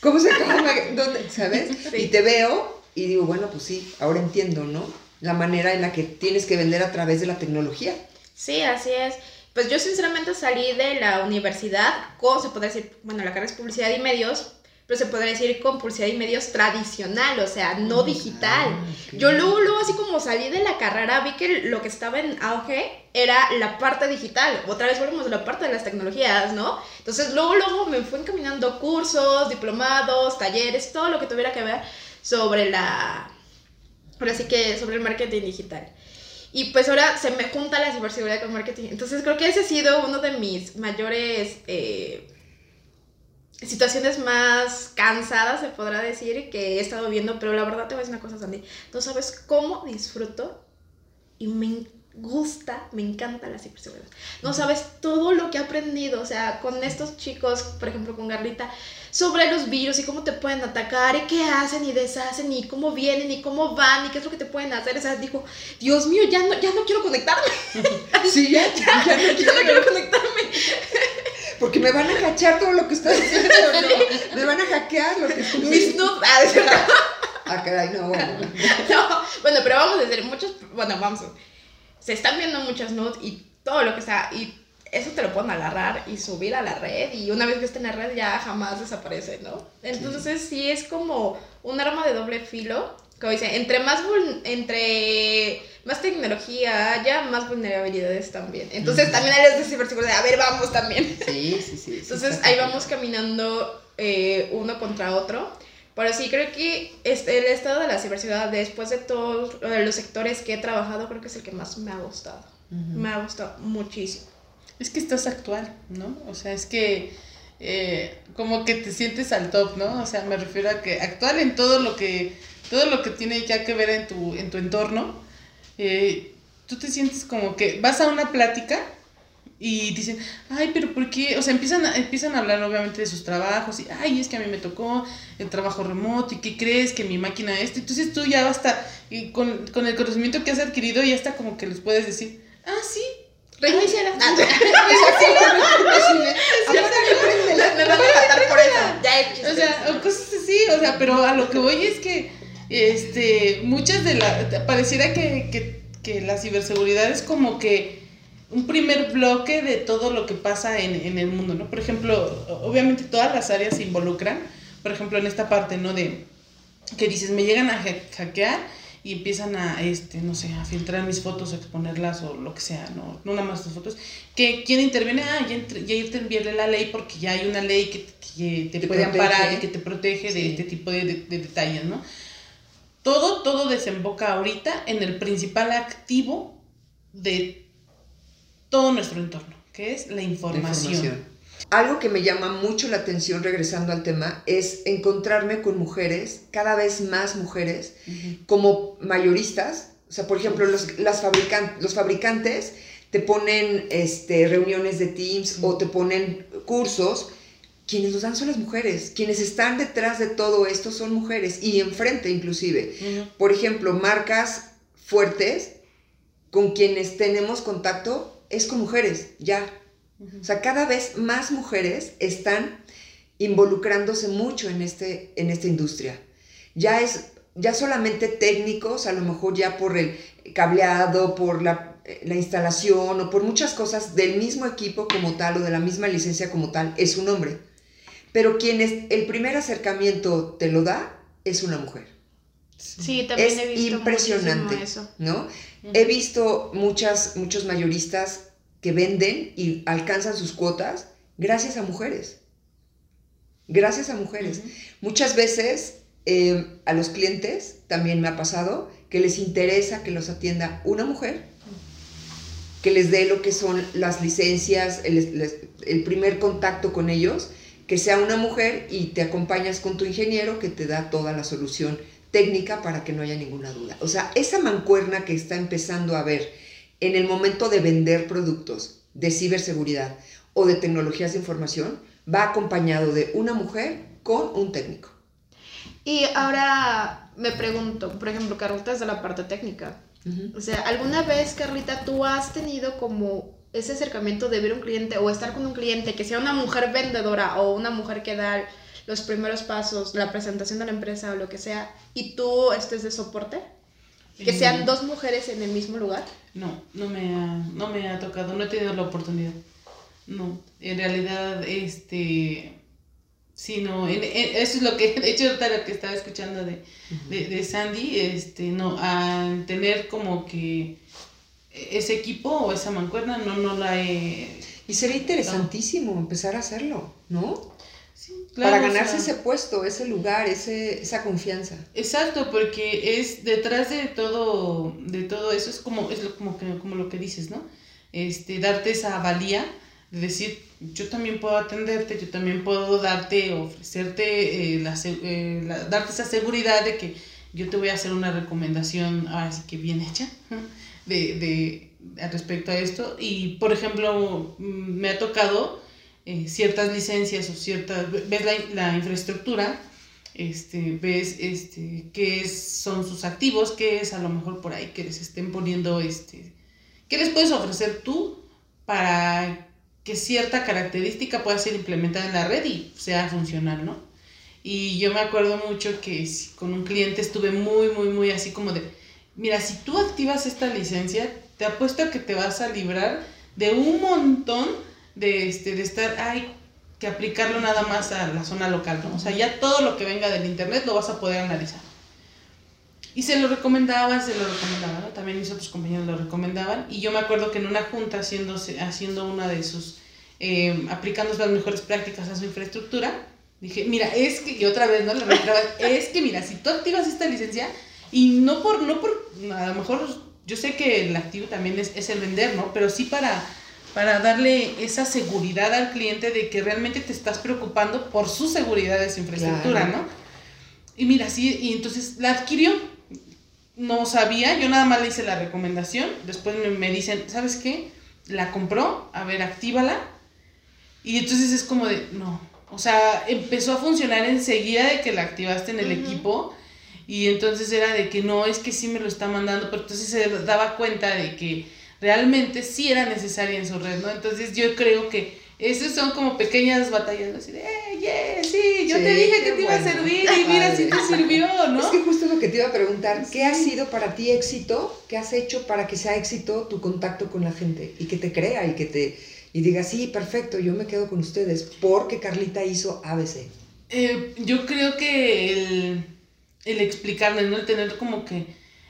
¿Cómo se llama? [LAUGHS] ¿Dónde? ¿Sabes? Y te veo y digo, bueno, pues sí, ahora entiendo, ¿no? La manera en la que tienes que vender a través de la tecnología. Sí, así es. Pues yo sinceramente salí de la universidad con, se podría decir, bueno, la carrera es publicidad y medios, pero se podría decir con publicidad y medios tradicional, o sea, no ah, digital. Yo luego, luego, así como salí de la carrera, vi que lo que estaba en auge era la parte digital. Otra vez volvemos a la parte de las tecnologías, ¿no? Entonces, luego, luego me fui encaminando cursos, diplomados, talleres, todo lo que tuviera que ver sobre la... Ahora sí que sobre el marketing digital. Y pues ahora se me junta la ciberseguridad con marketing. Entonces creo que ese ha sido uno de mis mayores eh, situaciones más cansadas, se podrá decir, que he estado viendo. Pero la verdad te voy a decir una cosa, Sandy. Tú sabes cómo disfruto y me gusta, me encanta la ciberseguridad. No sabes todo lo que he aprendido, o sea, con estos chicos, por ejemplo, con Garlita sobre los virus y cómo te pueden atacar y qué hacen y deshacen y cómo vienen y cómo van y qué es lo que te pueden hacer. O sea, dijo, Dios mío, ya no, ya no quiero conectarme. [LAUGHS] Sí, [LAUGHS] ya, ya, no, quiero. conectarme. Porque me van a cachar todo lo que estás haciendo, ¿no? Me van a hackear lo que estoy Mis nudes. Ah, caray, no, bueno. [LAUGHS] No, bueno, pero vamos a decir, muchos, bueno, vamos, se están viendo muchas nudes y todo lo que está, y eso te lo pueden agarrar y subir a la red y una vez que esté en la red ya jamás desaparece, ¿no? Entonces sí, es como un arma de doble filo, como dice, entre más, entre más tecnología haya, más vulnerabilidades también. Entonces también hay de ciberseguridad, a ver, vamos también. Sí, sí, sí. Entonces ahí vamos caminando eh, uno contra otro. Pero sí creo que este, el estado de la ciberseguridad, después de todos los sectores que he trabajado, creo que es el que más me ha gustado. Me ha gustado muchísimo. Es que estás actual, ¿no? O sea, es que eh, como que te sientes al top, ¿no? O sea, me refiero a que actual en todo lo que, todo lo que tiene ya que ver en tu, en tu entorno, eh, tú te sientes como que vas a una plática y dicen, ay, pero ¿por qué? O sea, empiezan a, empiezan a hablar obviamente de sus trabajos y, ay, es que a mí me tocó el trabajo remoto y ¿qué crees? Que mi máquina esto. Entonces tú ya basta, y con, con el conocimiento que has adquirido, ya está como que les puedes decir, ah, sí. Reiniciala. [LAUGHS] Me van a matar por eso. Ya he hecho O sea, o cosas así, o sea, pero a lo que voy es que este, muchas de las, pareciera que, que, que la ciberseguridad es como que un primer bloque de todo lo que pasa en, en el mundo, ¿no? Por ejemplo, obviamente todas las áreas se involucran, por ejemplo, en esta parte, ¿no? De que dices, me llegan a ha- hackear y empiezan a, este, no sé, a filtrar mis fotos, a exponerlas o lo que sea, ¿no? No nada más las fotos. que ¿Quién interviene? Ah, ya, entre- ya interviene la ley porque ya hay una ley que, que te Te puede protege. amparar y que te protege de Sí. este tipo de, de- de detalles, ¿no? Todo, todo desemboca ahorita en el principal activo de todo nuestro entorno, que es la de información. Algo que me llama mucho la atención, regresando al tema, es encontrarme con mujeres, cada vez más mujeres, Ujú. como mayoristas. O sea, por ejemplo, los, las fabrican- los fabricantes te ponen este, reuniones de Teams o te ponen cursos. Quienes los dan son las mujeres. Quienes están detrás de todo esto son mujeres y enfrente inclusive. Ujú. Por ejemplo, marcas fuertes con quienes tenemos contacto es con mujeres, ya. O sea, cada vez más mujeres están involucrándose mucho en, este, en esta industria. Ya es, ya solamente técnicos, a lo mejor ya por el cableado, por la, eh, la instalación o por muchas cosas del mismo equipo como tal o de la misma licencia como tal, es un hombre. Pero quien es, el primer acercamiento te lo da es una mujer. Sí, también Es he visto impresionante. eso. ¿no? He visto muchas, muchos mayoristas que venden y alcanzan sus cuotas gracias a mujeres. Gracias a mujeres. Muchas veces eh, a los clientes también me ha pasado que les interesa que los atienda una mujer, que les dé lo que son las licencias, el primer contacto con ellos, que sea una mujer y te acompañas con tu ingeniero que te da toda la solución técnica para que no haya ninguna duda. O sea, esa mancuerna que está empezando a ver en el momento de vender productos de ciberseguridad o de tecnologías de información va acompañado de una mujer con un técnico. Y ahora me pregunto, por ejemplo, Carlita es de la parte técnica. O sea, ¿alguna vez, Carlita, tú has tenido como ese acercamiento de ver un cliente o estar con un cliente que sea una mujer vendedora o una mujer que da los primeros pasos, la presentación de la empresa o lo que sea, y tú estés de soporte? Que Eh, sean dos mujeres en el mismo lugar. No, no me ha, no me ha tocado, no he tenido la oportunidad. No, en realidad, este, sí, no, en- en- eso es lo que, [LAUGHS] de hecho, ahorita lo que estaba escuchando de, de, de Sandy, este, no, al tener como que ese equipo o esa mancuerna, no, no la he... Y sería interesantísimo empezar a hacerlo, ¿no? Claro, Para o ganarse sea, ese puesto, ese lugar, ese, esa confianza. Exacto, porque es detrás de todo, de todo eso, es como, es lo, como, que, como lo que dices, ¿no? Este, darte esa valía de decir, yo también puedo atenderte, yo también puedo darte, ofrecerte, eh, la, eh, la- darte esa seguridad de que yo te voy a hacer una recomendación, así que bien hecha, [LAUGHS] de, de, respecto a esto. Y, por ejemplo, mm, me ha tocado eh, ciertas licencias o ciertas, ves la, la infraestructura, este, ves este, qué son sus activos, qué es a lo mejor por ahí que les estén poniendo, este, qué les puedes ofrecer tú para que cierta característica pueda ser implementada en la red y sea funcional, ¿no? Y yo me acuerdo mucho que con un cliente estuve muy, muy, muy así como de, mira, si tú activas esta licencia, te apuesto a que te vas a librar de un montón de, este, de estar, ay, que aplicarlo nada más a la zona local, ¿no? O sea, ya todo lo que venga del internet lo vas a poder analizar. Y se lo recomendaba, se lo recomendaba, ¿no? También mis otros compañeros lo recomendaban. Y yo me acuerdo que en una junta, haciéndose, haciendo una de sus, eh, aplicando las mejores prácticas a su infraestructura, Dije, mira, es que, y otra vez, ¿no? Le es que, mira, si tú activas esta licencia, y no por, no por, a lo mejor, yo sé que el activo también es, es el vender, ¿no? Pero sí para, para darle esa seguridad al cliente de que realmente te estás preocupando por su seguridad de su infraestructura, Claro. ¿no? Y mira, sí, y entonces la adquirió. No sabía, yo nada más le hice la recomendación. Después me, me dicen, ¿sabes qué? La compró, a ver, actívala. Y entonces es como de, no. O sea, empezó a funcionar enseguida de que la activaste en el equipo. Y entonces era de que no, es que sí me lo está mandando. Pero entonces se daba cuenta de que realmente sí era necesaria en su red, ¿no? Entonces yo creo que esas son como pequeñas batallas, ¿no? Así de, eh, yeah, sí, yo Sí, te dije que te iba a servir y mira si te sirvió, ¿no? Es que justo lo que te iba a preguntar, ¿qué ha sido para ti éxito? ¿Qué has hecho para que sea éxito tu contacto con la gente y que te crea y que te y diga, sí, perfecto, yo me quedo con ustedes porque Carlita hizo ABC? Eh, yo creo que el, el explicarles, ¿no? El tener como que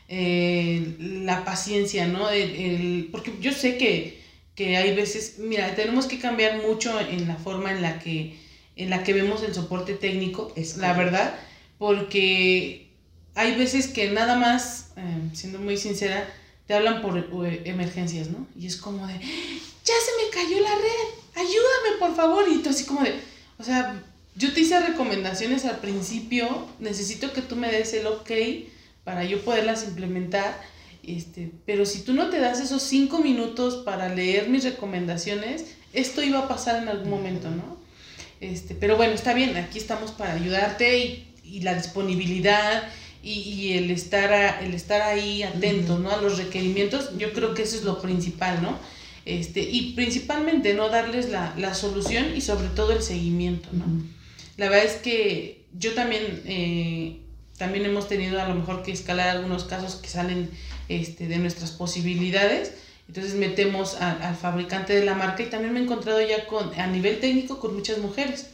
eh, la paciencia, ¿no? El, el- porque yo sé que, que hay veces, mira, tenemos que cambiar mucho en la forma en la que, en la que vemos el soporte técnico, Es la verdad, porque hay veces que nada más, eh, siendo muy sincera, te hablan por eh, emergencias, ¿no? Y es como de, ya se me cayó la red, ayúdame por favor. Y tú así como de, o sea, yo te hice recomendaciones al principio, necesito que tú me des el ok para yo poderlas implementar. Este, pero si tú no te das esos cinco minutos para leer mis recomendaciones, esto iba a pasar en algún momento, ¿no? Este, pero bueno, está bien, aquí estamos para ayudarte y, y la disponibilidad y, y el, estar a- el estar ahí atentos, ¿no? A los requerimientos, yo creo que eso es lo principal, ¿no? Este, y principalmente, ¿no? Darles la, la solución y sobre todo el seguimiento, ¿no? La verdad es que yo también, eh, también hemos tenido a lo mejor que escalar algunos casos que salen este, de nuestras posibilidades. Entonces metemos a- al fabricante de la marca y también me he encontrado ya con, a nivel técnico con muchas mujeres.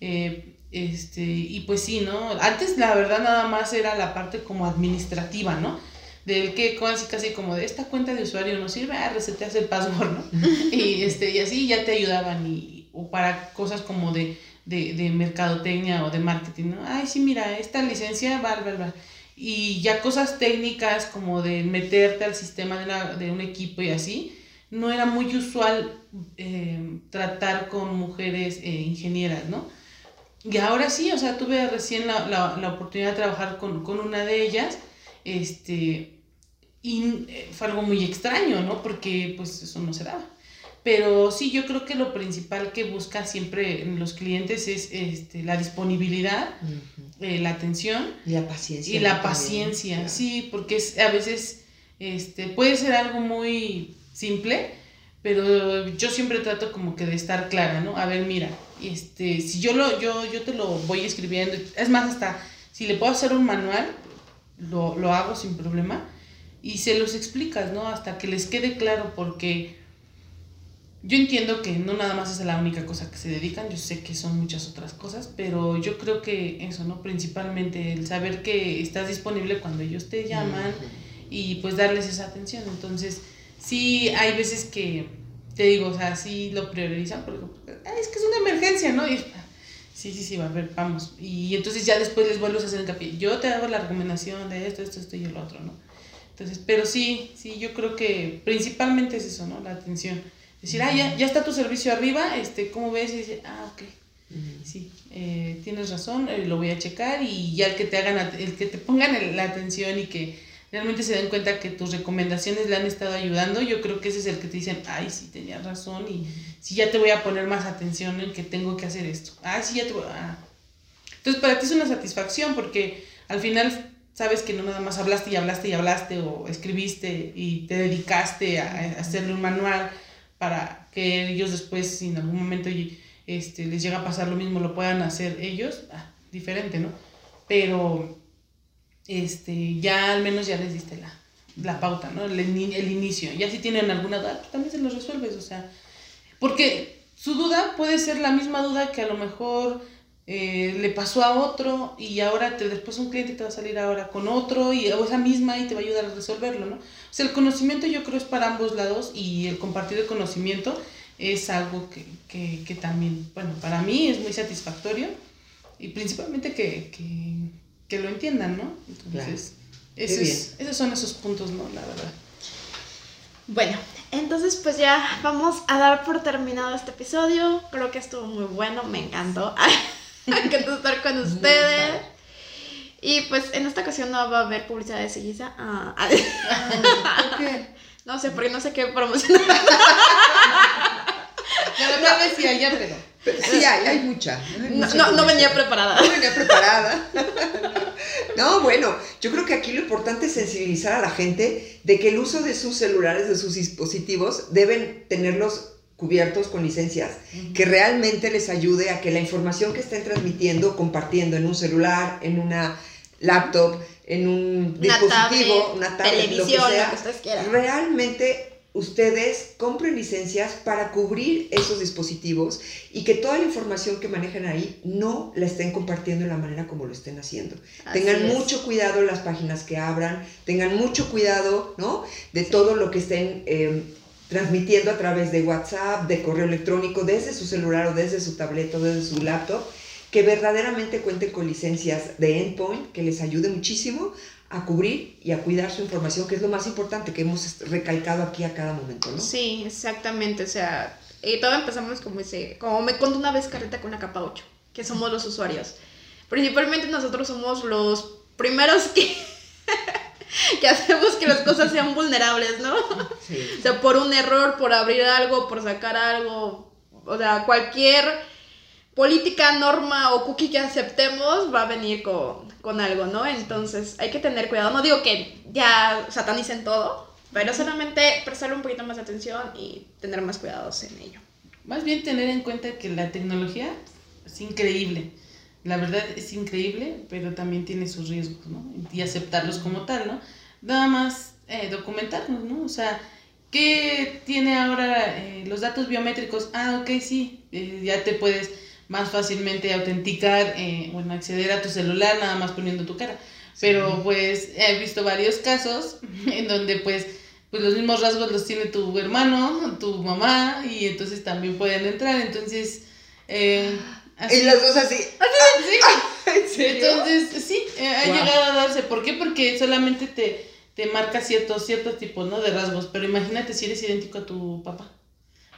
Eh, este, y pues sí, ¿no? Antes la verdad nada más era la parte como administrativa, ¿no? Del que casi casi como de esta cuenta de usuario no sirve, ah, reseteas el password, ¿no? [LAUGHS] y, este, y así ya te ayudaban y, o para cosas como de, de, de mercadotecnia o de marketing, ¿no? Ay, sí, mira, esta licencia, va, va, va. Y ya cosas técnicas como de meterte al sistema de, una- de un equipo y así, no era muy usual eh, tratar con mujeres eh, ingenieras, ¿no? Y ahora sí, o sea, tuve recién la, la, la oportunidad de trabajar con, con una de ellas, este, y eh, fue algo muy extraño, ¿no? Porque pues eso no se daba. Pero sí, yo creo que lo principal que busca siempre en los clientes es este, la disponibilidad, eh, la atención Y la paciencia. y la paciencia, claro. sí, porque es, a veces este, puede ser algo muy simple, pero yo siempre trato como que de estar clara, ¿no? A ver, mira, este, si yo, lo, yo, yo te lo voy escribiendo, es más, hasta si le puedo hacer un manual, lo, lo hago sin problema y se los explicas, ¿no? Hasta que les quede claro, porque yo entiendo que no nada más es la única cosa que se dedican, yo sé que son muchas otras cosas, pero yo creo que eso, ¿no? Principalmente el saber que estás disponible cuando ellos te llaman y pues darles esa atención. Entonces, sí hay veces que, te digo, o sea, sí lo priorizan porque "Ah, es que es una emergencia, ¿no? Y, sí, sí, sí, va a ver, vamos. Y entonces ya después les vuelves a hacer hincapié. Yo te hago la recomendación de esto, esto, esto y el otro, ¿no? Entonces, pero sí, sí, yo creo que principalmente es eso, ¿no? La atención. Decir, ah, ya, ya está tu servicio arriba, este, ¿cómo ves? Y dice, ah, ok. Sí, eh, tienes razón, eh, lo voy a checar y ya el que te hagan, el que te pongan el- la atención y que realmente se den cuenta que tus recomendaciones le han estado ayudando, yo creo que ese es el que te dicen, ay, sí, tenías razón y sí, ya te voy a poner más atención en que tengo que hacer esto. Ay, sí, ya te voy a... Entonces, para ti es una satisfacción porque al final sabes que no nada más hablaste y hablaste y hablaste o escribiste y te dedicaste a, a hacerle un manual para que ellos después, si en algún momento este, les llega a pasar lo mismo, lo puedan hacer ellos, ah, diferente, ¿no? Pero este, ya al menos ya les diste la, la pauta, ¿no? El, el inicio. Ya si tienen alguna duda, pues también se los resuelves, o sea, porque su duda puede ser la misma duda que a lo mejor eh, le pasó a otro y ahora te, después un cliente te va a salir ahora con otro y o esa misma y te va a ayudar a resolverlo, ¿no? O sea, el conocimiento yo creo es para ambos lados y el compartir el conocimiento es algo que, que, que también, bueno, para mí es muy satisfactorio y principalmente que, que, que lo entiendan, ¿no? Entonces, Qué ese bien. es- esos son esos puntos, ¿no? La verdad. Bueno, entonces pues ya vamos a dar por terminado este episodio. Creo que estuvo muy bueno, me encantó. [LAUGHS] [LAUGHS] me encantó estar con ustedes. Y pues en esta ocasión no va a haber publicidad de Seguiza. Ah, ah, ¿Por qué? [LAUGHS] no sé, porque no sé qué promocionar. [LAUGHS] La verdad es que allá, pero. Pero sí, hay, hay mucha. hay No, mucha no, no venía preparada. No venía preparada. No, bueno, yo creo que aquí lo importante es sensibilizar a la gente de que el uso de sus celulares, de sus dispositivos, deben tenerlos cubiertos con licencias, que realmente les ayude a que la información que estén transmitiendo, compartiendo en un celular, en una laptop, en un Una dispositivo, tablet, una tablet, televisión, lo que sea, lo que ustedes quieran. realmente ustedes compren licencias para cubrir esos dispositivos y que toda la información que manejan ahí no la estén compartiendo de la manera como lo estén haciendo. Así tengan es. mucho cuidado las páginas que abran, tengan mucho cuidado, ¿no? De todo lo que estén eh, transmitiendo a través de WhatsApp, de correo electrónico, desde su celular o desde su tableta o desde su laptop, que verdaderamente cuenten con licencias de endpoint que les ayude muchísimo a cubrir y a cuidar su información, que es lo más importante que hemos recalcado aquí a cada momento, ¿no? Sí, exactamente. O sea, y todo empezamos como dice, como me contó una vez Carreta con la capa 8, que somos los usuarios. Principalmente nosotros somos los primeros que, [LAUGHS] [LAUGHS] que hacemos que las cosas sean vulnerables, ¿no? Sí. O sea, por un error, por abrir algo, por sacar algo, o sea, cualquier política, norma o cookie que aceptemos va a venir con, con algo, ¿no? Entonces hay que tener cuidado. No digo que ya satanicen todo, pero solamente prestarle un poquito más de atención y tener más cuidados en ello. Más bien tener en cuenta que la tecnología es increíble. La verdad es increíble, pero también tiene sus riesgos, ¿no? Y aceptarlos como tal, ¿no? Nada más eh, documentarnos, ¿no? O sea, ¿qué tiene ahora eh, los datos biométricos? Ah, ok, sí, eh, ya te puedes más fácilmente autenticar, eh, bueno, acceder a tu celular nada más poniendo tu cara. Pero pues he visto varios casos [LAUGHS] en donde pues pues los mismos rasgos los tiene tu hermano, tu mamá, y entonces también pueden entrar. Entonces, eh, así- Y las dos así. sí. ¿En serio? Entonces, sí, eh, ha Wow. llegado a darse. ¿Por qué? Porque solamente te, te marca ciertos, ciertos tipos, ¿no? De rasgos. Pero imagínate si eres idéntico a tu papá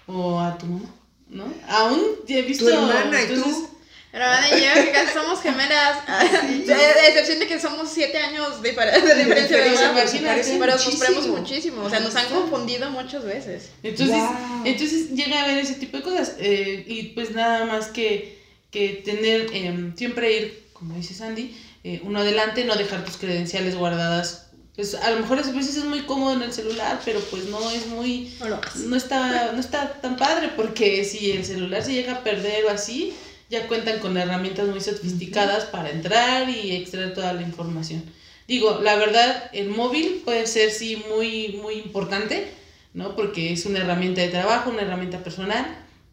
o a tu mamá, ¿no? Aún he visto... tu hermana y entonces, tú. Pero Ana y yo, que casi somos gemelas, [LAUGHS] de, [LAUGHS] de excepción de que somos siete años de, difere- de diferencia de edad, pero sufrimos muchísimo, o sea, nos han confundido muchas veces. Entonces, Wow. entonces llega a haber ese tipo de cosas. eh, y pues nada más que, que tener, em, siempre ir, como dice Sandy, eh, uno adelante, no dejar tus credenciales guardadas. Pues a lo mejor a veces es muy cómodo en el celular, pero pues no es muy, No está, no está tan padre porque si el celular se llega a perder o así, ya cuentan con herramientas muy sofisticadas para entrar y extraer toda la información. Digo, la verdad, el móvil puede ser sí muy, muy importante, ¿no? Porque es una herramienta de trabajo, una herramienta personal,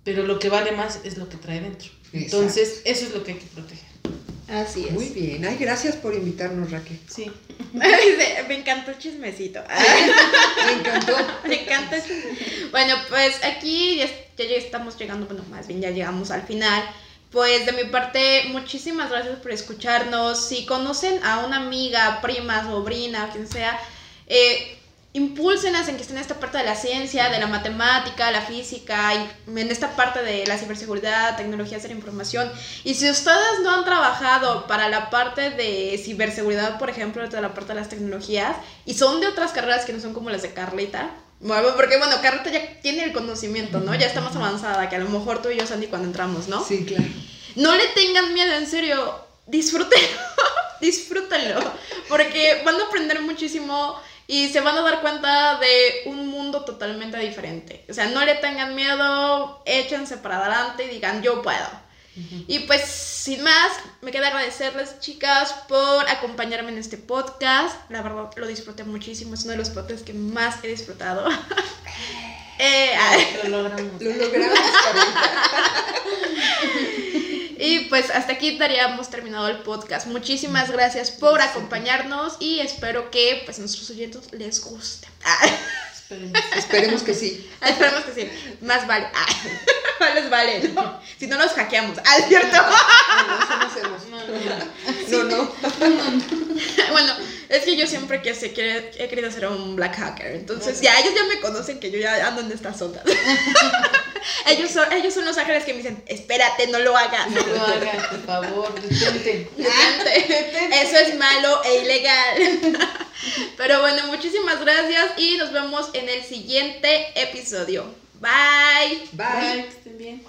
pero lo que vale más es lo que trae dentro. Entonces, eso es lo que hay que proteger. Así es. Muy bien. Ay, gracias por invitarnos, Raquel. Sí. [LAUGHS] Me encantó el chismecito. Me encantó. [LAUGHS] Me encanta. Bueno, pues aquí ya, ya ya estamos llegando, bueno, más bien ya llegamos al final. Pues de mi parte, muchísimas gracias por escucharnos. Si conocen a una amiga, prima, sobrina, quien sea, eh, impúlsenas en que estén en esta parte de la ciencia, de la matemática, la física, y en esta parte de la ciberseguridad, tecnologías de la información. Y si ustedes no han trabajado para la parte de ciberseguridad, por ejemplo, de la parte de las tecnologías, y son de otras carreras que no son como las de Carlita, bueno, porque bueno, Carlita ya tiene el conocimiento, ¿no? Ya está más avanzada que a lo mejor tú y yo, Sandy, cuando entramos, ¿no? Sí, claro. No le tengan miedo, en serio. Disfrútenlo. [LAUGHS] Disfrútenlo. Porque van a aprender muchísimo y se van a dar cuenta de un mundo totalmente diferente. O sea, no le tengan miedo, échense para adelante y digan, yo puedo. Y pues, sin más, me queda agradecerles, chicas, por acompañarme en este podcast. La verdad, lo disfruté muchísimo. Es uno de los podcasts que más he disfrutado. [LAUGHS] Eh. Lo logramos. Lo logramos. [LAUGHS] Y pues hasta aquí daríamos terminado el podcast. Muchísimas gracias por acompañarnos y espero que pues a nuestros oyentes les guste. Esperemos. Esperemos que sí. [LAUGHS] esperemos que sí. Más vale. Ah. [LAUGHS] Más les vale, ¿no? Si no nos hackeamos. Ah, es cierto. No, eso [LAUGHS] no hacemos. No, no, no. No, no. Bueno, es que yo siempre que sé que he querido ser un black hacker. Entonces, ya ellos ya me conocen que yo ya ando en estas ondas. ellos, son, ellos son los ángeles que me dicen, espérate, no lo hagas. No lo hagas, por favor, detente. Detente. Eso es malo e ilegal. Pero bueno, muchísimas gracias y nos vemos en el siguiente episodio. Bye. Bye. Bye, que estén bien.